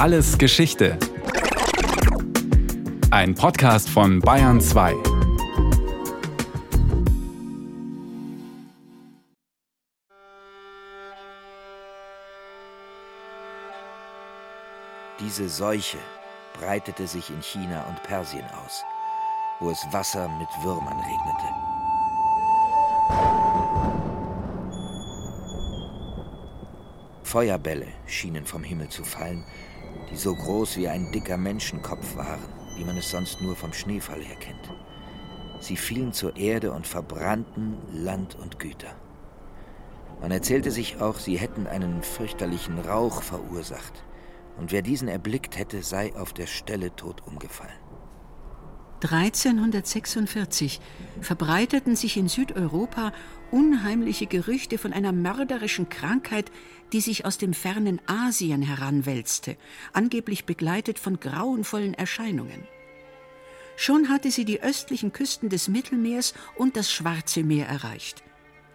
Alles Geschichte. Ein Podcast von Bayern 2. Diese Seuche breitete sich in China und Persien aus, wo es Wasser mit Würmern regnete. Feuerbälle schienen vom Himmel zu fallen, die so groß wie ein dicker Menschenkopf waren, wie man es sonst nur vom Schneefall her kennt. Sie fielen zur Erde und verbrannten Land und Güter. Man erzählte sich auch, sie hätten einen fürchterlichen Rauch verursacht, und wer diesen erblickt hätte, sei auf der Stelle tot umgefallen. 1346 verbreiteten sich in Südeuropa unheimliche Gerüchte von einer mörderischen Krankheit, die sich aus dem fernen Asien heranwälzte, angeblich begleitet von grauenvollen Erscheinungen. Schon hatte sie die östlichen Küsten des Mittelmeers und das Schwarze Meer erreicht.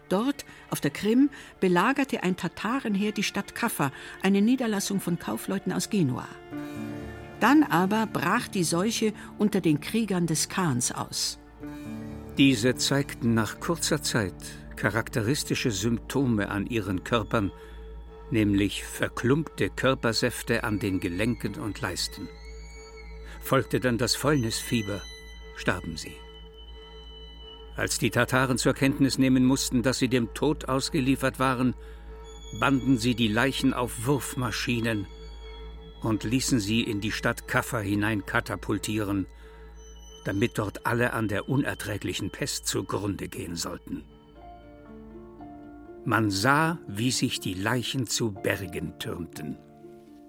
Dort, auf der Krim, belagerte ein Tatarenheer die Stadt Kaffa, eine Niederlassung von Kaufleuten aus Genua. Dann aber brach die Seuche unter den Kriegern des Khans aus. Diese zeigten nach kurzer Zeit charakteristische Symptome an ihren Körpern, nämlich verklumpte Körpersäfte an den Gelenken und Leisten. Folgte dann das Fäulnisfieber, starben sie. Als die Tataren zur Kenntnis nehmen mussten, dass sie dem Tod ausgeliefert waren, banden sie die Leichen auf Wurfmaschinen und ließen sie in die Stadt Kaffa hinein katapultieren, damit dort alle an der unerträglichen Pest zugrunde gehen sollten. Man sah, wie sich die Leichen zu Bergen türmten.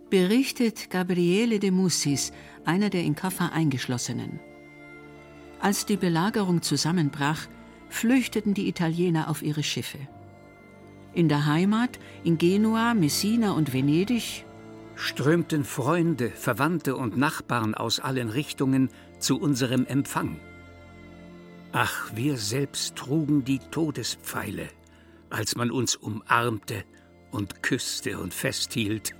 Berichtet Gabriele de Mussis, einer der in Kaffa Eingeschlossenen. Als die Belagerung zusammenbrach, flüchteten die Italiener auf ihre Schiffe. In der Heimat, in Genua, Messina und Venedig, strömten Freunde, Verwandte und Nachbarn aus allen Richtungen zu unserem Empfang. Ach, wir selbst trugen die Todespfeile, als man uns umarmte und küsste und festhielt.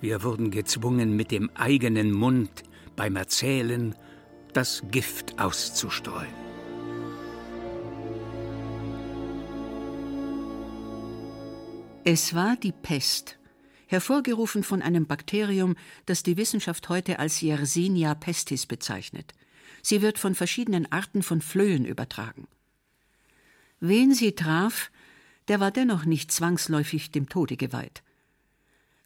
Wir wurden gezwungen, mit dem eigenen Mund beim Erzählen das Gift auszustreuen. Es war die Pest, hervorgerufen von einem Bakterium, das die Wissenschaft heute als Yersinia pestis bezeichnet. Sie wird von verschiedenen Arten von Flöhen übertragen. Wen sie traf, der war dennoch nicht zwangsläufig dem Tode geweiht.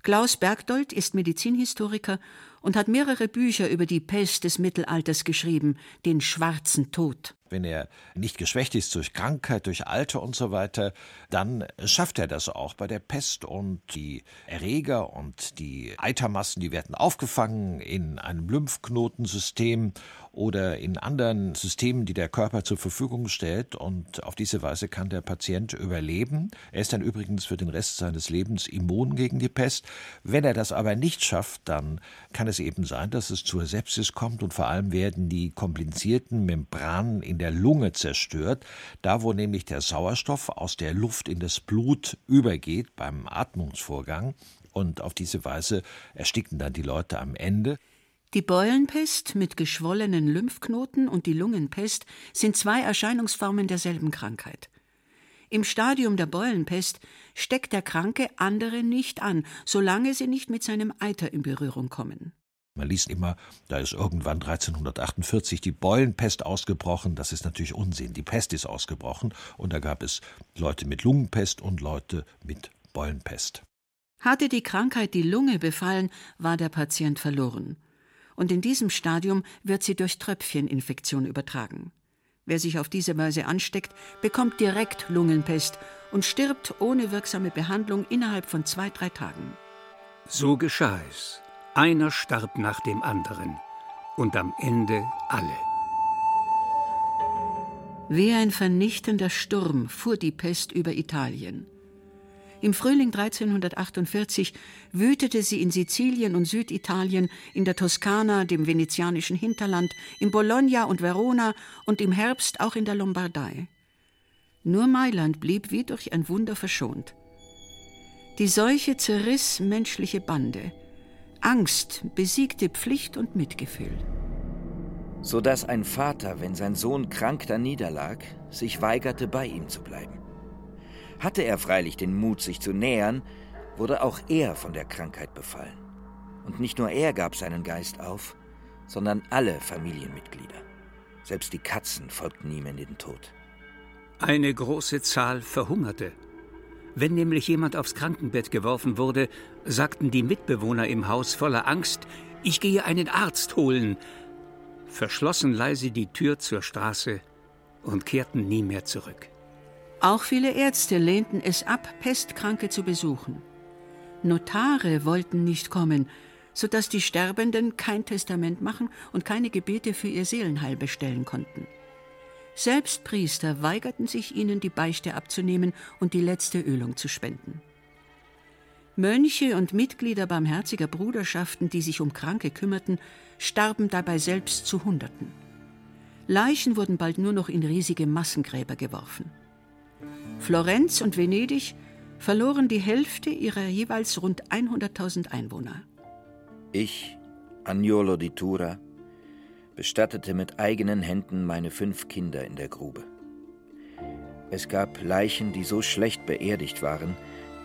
Klaus Bergdold ist Medizinhistoriker und hat mehrere Bücher über die Pest des Mittelalters geschrieben, den schwarzen Tod. Wenn er nicht geschwächt ist durch Krankheit, durch Alter und so weiter, dann schafft er das auch bei der Pest und die Erreger und die Eitermassen, die werden aufgefangen in einem Lymphknotensystem oder in anderen Systemen, die der Körper zur Verfügung stellt. Und auf diese Weise kann der Patient überleben. Er ist dann übrigens für den Rest seines Lebens immun gegen die Pest. Wenn er das aber nicht schafft, dann kann es eben sein, dass es zur Sepsis kommt und vor allem werden die komplizierten Membranen in der Lunge zerstört, da wo nämlich der Sauerstoff aus der Luft in das Blut übergeht beim Atmungsvorgang. Und auf diese Weise ersticken dann die Leute am Ende. Die Beulenpest mit geschwollenen Lymphknoten und die Lungenpest sind zwei Erscheinungsformen derselben Krankheit. Im Stadium der Beulenpest steckt der Kranke andere nicht an, solange sie nicht mit seinem Eiter in Berührung kommen. Man liest immer, da ist irgendwann 1348 die Beulenpest ausgebrochen. Das ist natürlich Unsinn. Die Pest ist ausgebrochen und da gab es Leute mit Lungenpest und Leute mit Beulenpest. Hatte die Krankheit die Lunge befallen, war der Patient verloren und in diesem Stadium wird sie durch Tröpfcheninfektion übertragen. Wer sich auf diese Weise ansteckt, bekommt direkt Lungenpest und stirbt ohne wirksame Behandlung innerhalb von zwei, drei Tagen. So geschah es. Einer starb nach dem anderen und am Ende alle. Wie ein vernichtender Sturm fuhr die Pest über Italien. Im Frühling 1348 wütete sie in Sizilien und Süditalien, in der Toskana, dem venezianischen Hinterland, in Bologna und Verona und im Herbst auch in der Lombardei. Nur Mailand blieb wie durch ein Wunder verschont. Die Seuche zerriss menschliche Bande. Angst besiegte Pflicht und Mitgefühl. So dass ein Vater, wenn sein Sohn krank da niederlag, sich weigerte, bei ihm zu bleiben. Hatte er freilich den Mut, sich zu nähern, wurde auch er von der Krankheit befallen. Und nicht nur er gab seinen Geist auf, sondern alle Familienmitglieder. Selbst die Katzen folgten ihm in den Tod. Eine große Zahl verhungerte. Wenn nämlich jemand aufs Krankenbett geworfen wurde, sagten die Mitbewohner im Haus voller Angst, ich gehe einen Arzt holen, verschlossen leise die Tür zur Straße und kehrten nie mehr zurück. Auch viele Ärzte lehnten es ab, Pestkranke zu besuchen. Notare wollten nicht kommen, sodass die Sterbenden kein Testament machen und keine Gebete für ihr Seelenheil bestellen konnten. Selbst Priester weigerten sich, ihnen die Beichte abzunehmen und die letzte Ölung zu spenden. Mönche und Mitglieder barmherziger Bruderschaften, die sich um Kranke kümmerten, starben dabei selbst zu Hunderten. Leichen wurden bald nur noch in riesige Massengräber geworfen. Florenz und Venedig verloren die Hälfte ihrer jeweils rund 100.000 Einwohner. Ich, Agnolo di Tura, bestattete mit eigenen Händen meine fünf Kinder in der Grube. Es gab Leichen, die so schlecht beerdigt waren,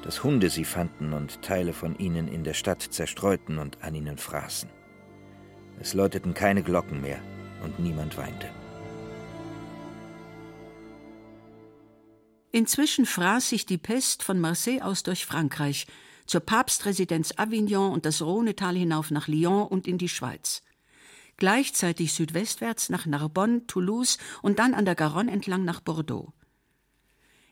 dass Hunde sie fanden und Teile von ihnen in der Stadt zerstreuten und an ihnen fraßen. Es läuteten keine Glocken mehr und niemand weinte. Inzwischen fraß sich die Pest von Marseille aus durch Frankreich, zur Papstresidenz Avignon und das Rhonetal hinauf nach Lyon und in die Schweiz. Gleichzeitig südwestwärts nach Narbonne, Toulouse und dann an der Garonne entlang nach Bordeaux.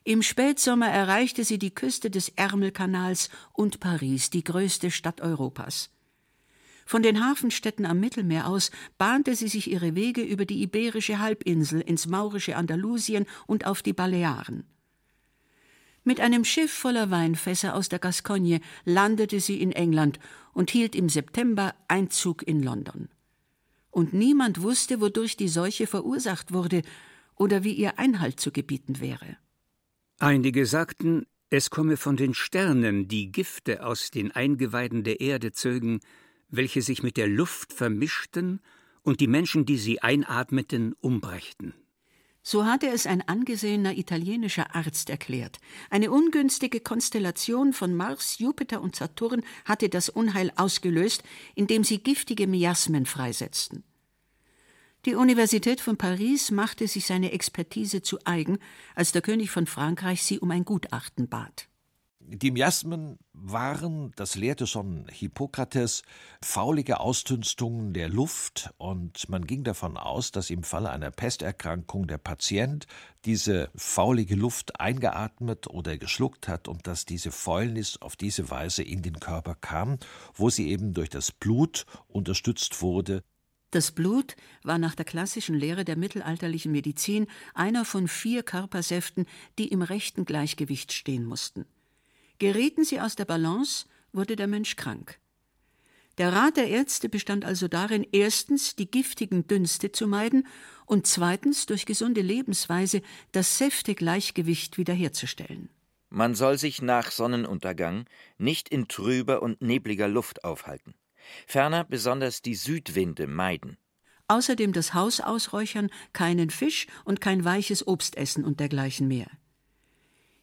Im Spätsommer erreichte sie die Küste des Ärmelkanals und Paris, die größte Stadt Europas. Von den Hafenstädten am Mittelmeer aus bahnte sie sich ihre Wege über die iberische Halbinsel ins maurische Andalusien und auf die Balearen. Mit einem Schiff voller Weinfässer aus der Gascogne landete sie in England und hielt im September Einzug in London. Und niemand wusste, wodurch die Seuche verursacht wurde oder wie ihr Einhalt zu gebieten wäre. Einige sagten, es komme von den Sternen, die Gifte aus den Eingeweiden der Erde zögen, welche sich mit der Luft vermischten und die Menschen, die sie einatmeten, umbrächten. So hatte es ein angesehener italienischer Arzt erklärt. Eine ungünstige Konstellation von Mars, Jupiter und Saturn hatte das Unheil ausgelöst, indem sie giftige Miasmen freisetzten. Die Universität von Paris machte sich seine Expertise zu eigen, als der König von Frankreich sie um ein Gutachten bat. Die Miasmen waren, das lehrte schon Hippokrates, faulige Ausdünstungen der Luft und man ging davon aus, dass im Falle einer Pesterkrankung der Patient diese faulige Luft eingeatmet oder geschluckt hat und dass diese Fäulnis auf diese Weise in den Körper kam, wo sie eben durch das Blut unterstützt wurde. Das Blut war nach der klassischen Lehre der mittelalterlichen Medizin einer von vier Körpersäften, die im rechten Gleichgewicht stehen mussten. Gerieten sie aus der Balance, wurde der Mensch krank. Der Rat der Ärzte bestand also darin, erstens die giftigen Dünste zu meiden und zweitens durch gesunde Lebensweise das Säftegleichgewicht wiederherzustellen. Man soll sich nach Sonnenuntergang nicht in trüber und nebliger Luft aufhalten. Ferner besonders die Südwinde meiden. Außerdem das Haus ausräuchern, keinen Fisch und kein weiches Obst essen und dergleichen mehr.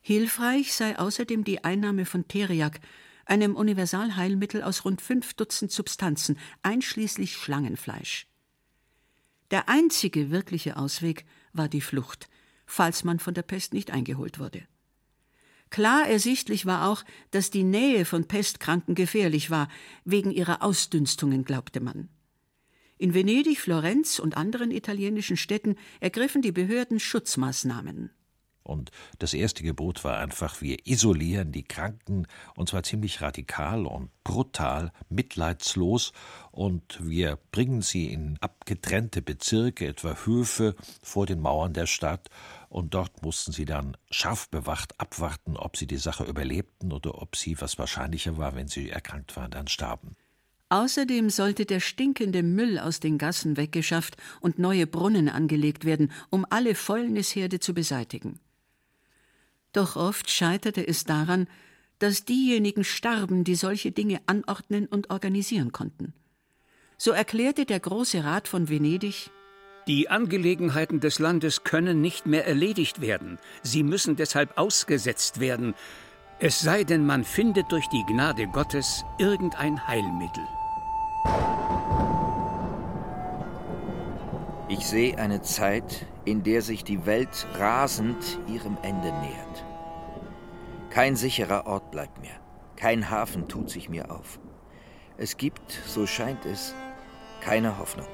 Hilfreich sei außerdem die Einnahme von Teriak, einem Universalheilmittel aus rund fünf Dutzend Substanzen, einschließlich Schlangenfleisch. Der einzige wirkliche Ausweg war die Flucht, falls man von der Pest nicht eingeholt wurde. Klar ersichtlich war auch, dass die Nähe von Pestkranken gefährlich war, wegen ihrer Ausdünstungen, glaubte man. In Venedig, Florenz und anderen italienischen Städten ergriffen die Behörden Schutzmaßnahmen. Und das erste Gebot war einfach, wir isolieren die Kranken, und zwar ziemlich radikal und brutal, mitleidslos, und wir bringen sie in abgetrennte Bezirke, etwa Höfe vor den Mauern der Stadt, und dort mussten sie dann scharf bewacht abwarten, ob sie die Sache überlebten oder ob sie, was wahrscheinlicher war, wenn sie erkrankt waren, dann starben. Außerdem sollte der stinkende Müll aus den Gassen weggeschafft und neue Brunnen angelegt werden, um alle Fäulnisherde zu beseitigen. Doch oft scheiterte es daran, dass diejenigen starben, die solche Dinge anordnen und organisieren konnten. So erklärte der Große Rat von Venedig Die Angelegenheiten des Landes können nicht mehr erledigt werden, sie müssen deshalb ausgesetzt werden, es sei denn, man findet durch die Gnade Gottes irgendein Heilmittel. Ich sehe eine Zeit, in der sich die Welt rasend ihrem Ende nähert. Kein sicherer Ort bleibt mehr, kein Hafen tut sich mir auf. Es gibt, so scheint es, keine Hoffnung.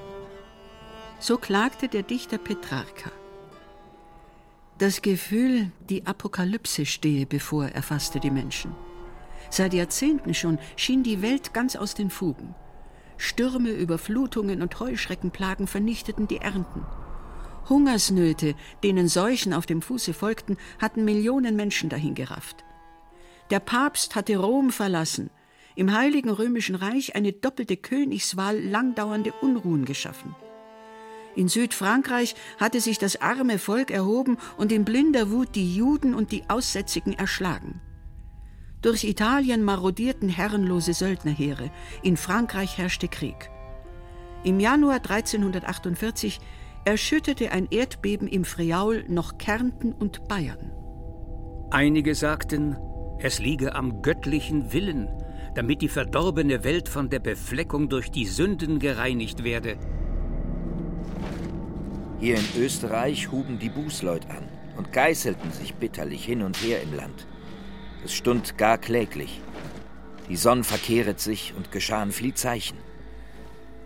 So klagte der Dichter Petrarca. Das Gefühl, die Apokalypse stehe bevor, erfasste die Menschen. Seit Jahrzehnten schon schien die Welt ganz aus den Fugen. Stürme, Überflutungen und Heuschreckenplagen vernichteten die Ernten. Hungersnöte, denen Seuchen auf dem Fuße folgten, hatten Millionen Menschen dahingerafft. Der Papst hatte Rom verlassen, im Heiligen Römischen Reich eine doppelte Königswahl langdauernde Unruhen geschaffen. In Südfrankreich hatte sich das arme Volk erhoben und in blinder Wut die Juden und die Aussätzigen erschlagen. Durch Italien marodierten herrenlose Söldnerheere, in Frankreich herrschte Krieg. Im Januar 1348 erschütterte ein Erdbeben im Friaul noch Kärnten und Bayern. Einige sagten, es liege am göttlichen Willen, damit die verdorbene Welt von der Befleckung durch die Sünden gereinigt werde. Hier in Österreich huben die Bußleut an und geißelten sich bitterlich hin und her im Land. Es stund gar kläglich. Die Sonne verkehret sich und geschahen viel Zeichen.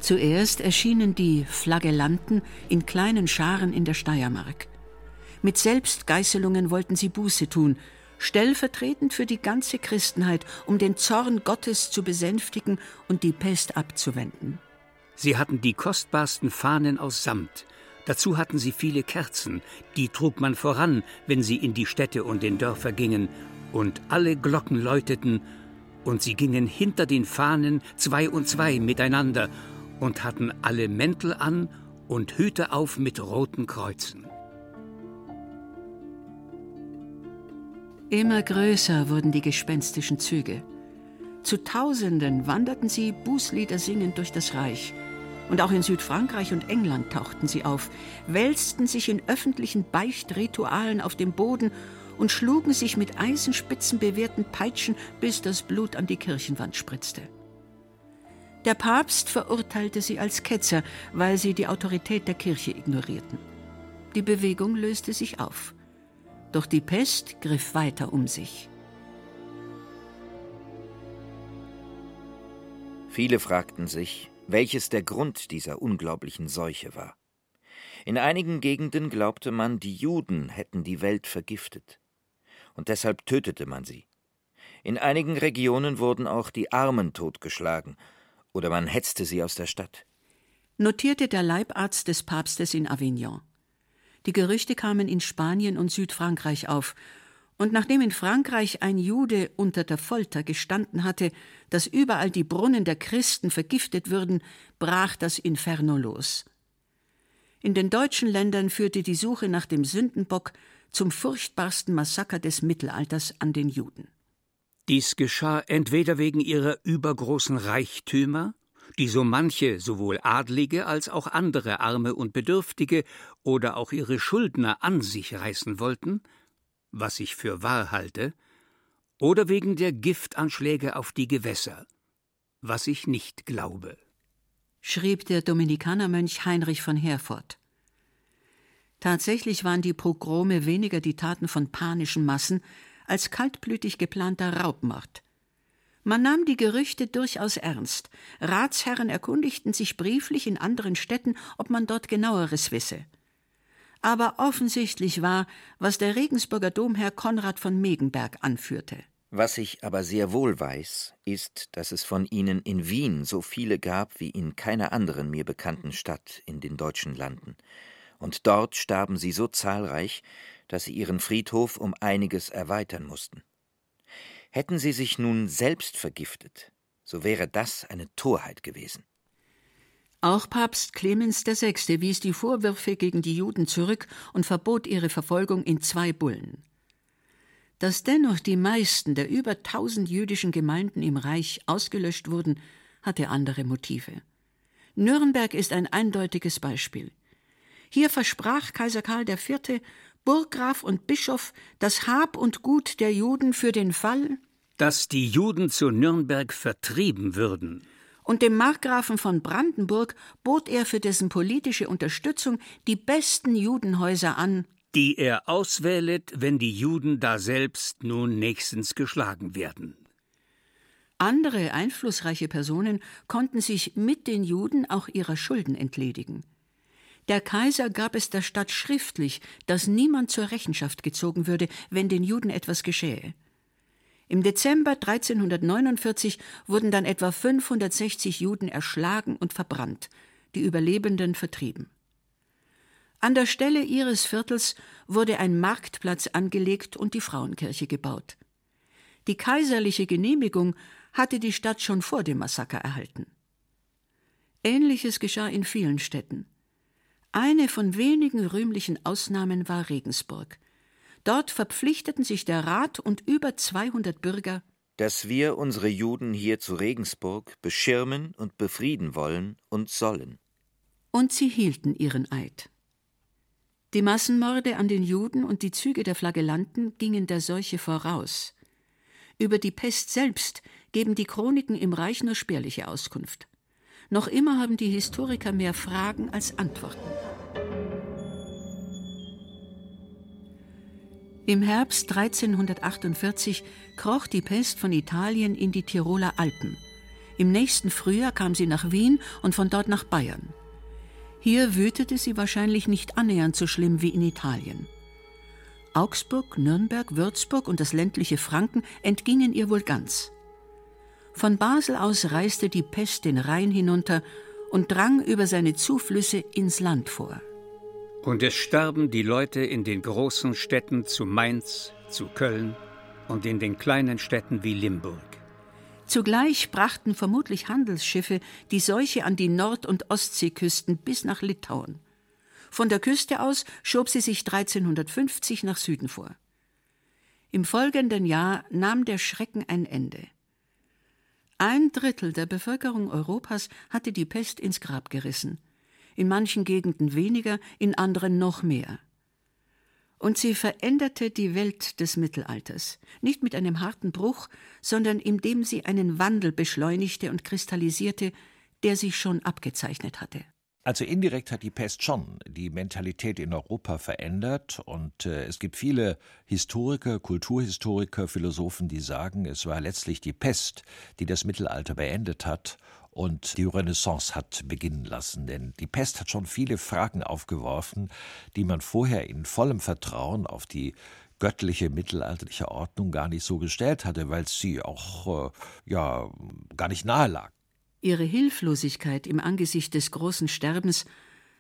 Zuerst erschienen die Flagellanten in kleinen Scharen in der Steiermark. Mit Selbstgeißelungen wollten sie Buße tun, stellvertretend für die ganze Christenheit, um den Zorn Gottes zu besänftigen und die Pest abzuwenden. Sie hatten die kostbarsten Fahnen aus Samt, Dazu hatten sie viele Kerzen, die trug man voran, wenn sie in die Städte und den Dörfer gingen, und alle Glocken läuteten, und sie gingen hinter den Fahnen zwei und zwei miteinander und hatten alle Mäntel an und Hüte auf mit roten Kreuzen. Immer größer wurden die gespenstischen Züge. Zu Tausenden wanderten sie Bußlieder singend durch das Reich – und auch in Südfrankreich und England tauchten sie auf, wälzten sich in öffentlichen Beichtritualen auf dem Boden und schlugen sich mit Eisenspitzen bewehrten Peitschen, bis das Blut an die Kirchenwand spritzte. Der Papst verurteilte sie als Ketzer, weil sie die Autorität der Kirche ignorierten. Die Bewegung löste sich auf. Doch die Pest griff weiter um sich. Viele fragten sich, welches der Grund dieser unglaublichen Seuche war. In einigen Gegenden glaubte man, die Juden hätten die Welt vergiftet, und deshalb tötete man sie. In einigen Regionen wurden auch die Armen totgeschlagen, oder man hetzte sie aus der Stadt. Notierte der Leibarzt des Papstes in Avignon. Die Gerüchte kamen in Spanien und Südfrankreich auf, und nachdem in Frankreich ein Jude unter der Folter gestanden hatte, dass überall die Brunnen der Christen vergiftet würden, brach das Inferno los. In den deutschen Ländern führte die Suche nach dem Sündenbock zum furchtbarsten Massaker des Mittelalters an den Juden. Dies geschah entweder wegen ihrer übergroßen Reichtümer, die so manche, sowohl Adlige als auch andere Arme und Bedürftige oder auch ihre Schuldner an sich reißen wollten, was ich für wahr halte, oder wegen der Giftanschläge auf die Gewässer, was ich nicht glaube, schrieb der Dominikanermönch Heinrich von Herford. Tatsächlich waren die Pogrome weniger die Taten von panischen Massen als kaltblütig geplanter Raubmord. Man nahm die Gerüchte durchaus ernst. Ratsherren erkundigten sich brieflich in anderen Städten, ob man dort genaueres wisse aber offensichtlich war, was der Regensburger Domherr Konrad von Megenberg anführte. Was ich aber sehr wohl weiß, ist, dass es von ihnen in Wien so viele gab wie in keiner anderen mir bekannten Stadt in den deutschen Landen. Und dort starben sie so zahlreich, dass sie ihren Friedhof um einiges erweitern mussten. Hätten sie sich nun selbst vergiftet, so wäre das eine Torheit gewesen. Auch Papst Clemens VI. wies die Vorwürfe gegen die Juden zurück und verbot ihre Verfolgung in zwei Bullen. Dass dennoch die meisten der über tausend jüdischen Gemeinden im Reich ausgelöscht wurden, hatte andere Motive. Nürnberg ist ein eindeutiges Beispiel. Hier versprach Kaiser Karl IV., Burggraf und Bischof das Hab und Gut der Juden für den Fall, dass die Juden zu Nürnberg vertrieben würden. Und dem Markgrafen von Brandenburg bot er für dessen politische Unterstützung die besten Judenhäuser an, die er auswählet, wenn die Juden daselbst nun nächstens geschlagen werden. Andere einflussreiche Personen konnten sich mit den Juden auch ihrer Schulden entledigen. Der Kaiser gab es der Stadt schriftlich, dass niemand zur Rechenschaft gezogen würde, wenn den Juden etwas geschähe. Im Dezember 1349 wurden dann etwa 560 Juden erschlagen und verbrannt, die Überlebenden vertrieben. An der Stelle ihres Viertels wurde ein Marktplatz angelegt und die Frauenkirche gebaut. Die kaiserliche Genehmigung hatte die Stadt schon vor dem Massaker erhalten. Ähnliches geschah in vielen Städten. Eine von wenigen rühmlichen Ausnahmen war Regensburg. Dort verpflichteten sich der Rat und über 200 Bürger, dass wir unsere Juden hier zu Regensburg beschirmen und befrieden wollen und sollen. Und sie hielten ihren Eid. Die Massenmorde an den Juden und die Züge der Flagellanten gingen der Seuche voraus. Über die Pest selbst geben die Chroniken im Reich nur spärliche Auskunft. Noch immer haben die Historiker mehr Fragen als Antworten. Im Herbst 1348 kroch die Pest von Italien in die Tiroler Alpen. Im nächsten Frühjahr kam sie nach Wien und von dort nach Bayern. Hier wütete sie wahrscheinlich nicht annähernd so schlimm wie in Italien. Augsburg, Nürnberg, Würzburg und das ländliche Franken entgingen ihr wohl ganz. Von Basel aus reiste die Pest den Rhein hinunter und drang über seine Zuflüsse ins Land vor. Und es starben die Leute in den großen Städten zu Mainz, zu Köln und in den kleinen Städten wie Limburg. Zugleich brachten vermutlich Handelsschiffe die Seuche an die Nord- und Ostseeküsten bis nach Litauen. Von der Küste aus schob sie sich 1350 nach Süden vor. Im folgenden Jahr nahm der Schrecken ein Ende. Ein Drittel der Bevölkerung Europas hatte die Pest ins Grab gerissen, in manchen Gegenden weniger, in anderen noch mehr und sie veränderte die Welt des Mittelalters, nicht mit einem harten Bruch, sondern indem sie einen Wandel beschleunigte und kristallisierte, der sich schon abgezeichnet hatte. Also indirekt hat die Pest schon die Mentalität in Europa verändert und äh, es gibt viele Historiker, Kulturhistoriker, Philosophen, die sagen, es war letztlich die Pest, die das Mittelalter beendet hat und die Renaissance hat beginnen lassen. Denn die Pest hat schon viele Fragen aufgeworfen, die man vorher in vollem Vertrauen auf die göttliche mittelalterliche Ordnung gar nicht so gestellt hatte, weil sie auch äh, ja gar nicht nahe lag. Ihre Hilflosigkeit im Angesicht des großen Sterbens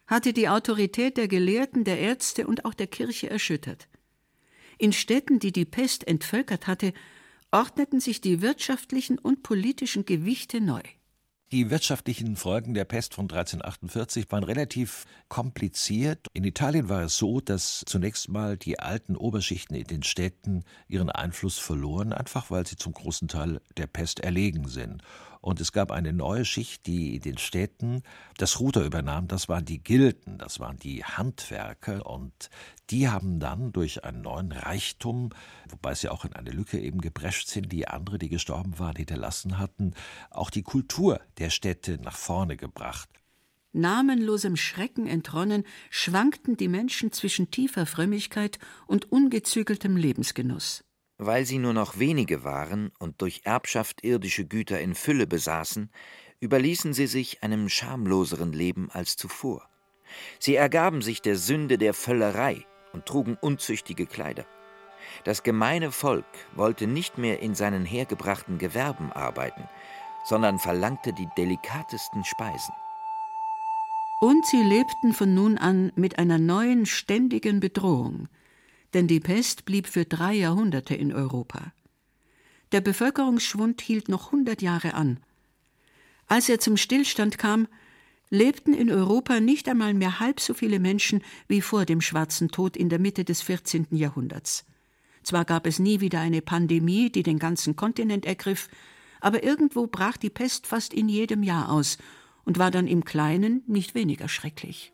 hatte die Autorität der Gelehrten, der Ärzte und auch der Kirche erschüttert. In Städten, die die Pest entvölkert hatte, ordneten sich die wirtschaftlichen und politischen Gewichte neu. Die wirtschaftlichen Folgen der Pest von 1348 waren relativ kompliziert. In Italien war es so, dass zunächst mal die alten Oberschichten in den Städten ihren Einfluss verloren, einfach weil sie zum großen Teil der Pest erlegen sind. Und es gab eine neue Schicht, die in den Städten das Ruder übernahm. Das waren die Gilden, das waren die Handwerker. Und die haben dann durch einen neuen Reichtum, wobei sie auch in eine Lücke eben geprescht sind, die andere, die gestorben waren, hinterlassen hatten, auch die Kultur der Städte nach vorne gebracht. Namenlosem Schrecken entronnen, schwankten die Menschen zwischen tiefer Frömmigkeit und ungezügeltem Lebensgenuss. Weil sie nur noch wenige waren und durch Erbschaft irdische Güter in Fülle besaßen, überließen sie sich einem schamloseren Leben als zuvor. Sie ergaben sich der Sünde der Völlerei und trugen unzüchtige Kleider. Das gemeine Volk wollte nicht mehr in seinen hergebrachten Gewerben arbeiten, sondern verlangte die delikatesten Speisen. Und sie lebten von nun an mit einer neuen ständigen Bedrohung, denn die Pest blieb für drei Jahrhunderte in Europa. Der Bevölkerungsschwund hielt noch hundert Jahre an. Als er zum Stillstand kam, lebten in Europa nicht einmal mehr halb so viele Menschen wie vor dem Schwarzen Tod in der Mitte des 14. Jahrhunderts. Zwar gab es nie wieder eine Pandemie, die den ganzen Kontinent ergriff, aber irgendwo brach die Pest fast in jedem Jahr aus und war dann im Kleinen nicht weniger schrecklich.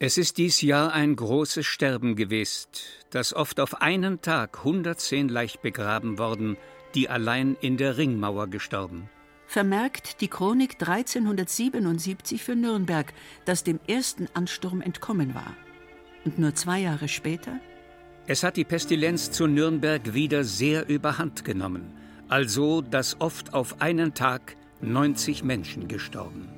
Es ist dies Jahr ein großes Sterben gewesen, das oft auf einen Tag 110 leicht begraben worden, die allein in der Ringmauer gestorben. Vermerkt die Chronik 1377 für Nürnberg, das dem ersten Ansturm entkommen war. Und nur zwei Jahre später? Es hat die Pestilenz zu Nürnberg wieder sehr überhand genommen, also dass oft auf einen Tag 90 Menschen gestorben.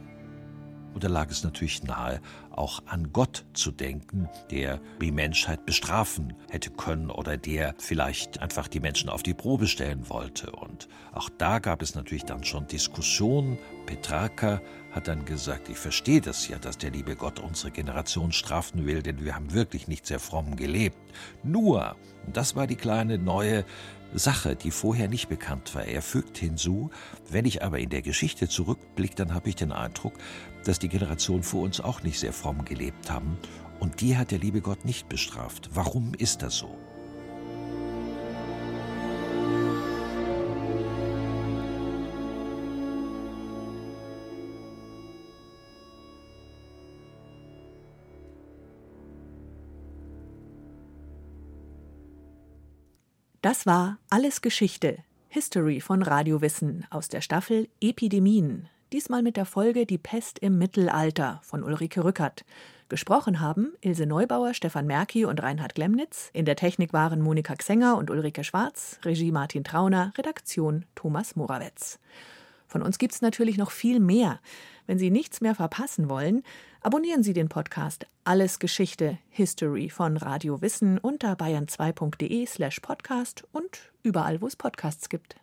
Und da lag es natürlich nahe, auch an Gott zu denken, der die Menschheit bestrafen hätte können oder der vielleicht einfach die Menschen auf die Probe stellen wollte. Und auch da gab es natürlich dann schon Diskussionen. Petrarca hat dann gesagt, ich verstehe das ja, dass der liebe Gott unsere Generation strafen will, denn wir haben wirklich nicht sehr fromm gelebt. Nur, und das war die kleine neue Sache, die vorher nicht bekannt war. Er fügt hinzu, wenn ich aber in der Geschichte zurückblicke, dann habe ich den Eindruck, dass die Generationen vor uns auch nicht sehr fromm gelebt haben. Und die hat der liebe Gott nicht bestraft. Warum ist das so? Das war Alles Geschichte, History von Radiowissen aus der Staffel Epidemien. Diesmal mit der Folge Die Pest im Mittelalter von Ulrike Rückert. Gesprochen haben Ilse Neubauer, Stefan Merki und Reinhard Glemnitz. In der Technik waren Monika Xenger und Ulrike Schwarz, Regie Martin Trauner, Redaktion Thomas Morawetz. Von uns gibt es natürlich noch viel mehr. Wenn Sie nichts mehr verpassen wollen, abonnieren Sie den Podcast Alles Geschichte History von Radio Wissen unter bayern2.de slash podcast und überall, wo es Podcasts gibt.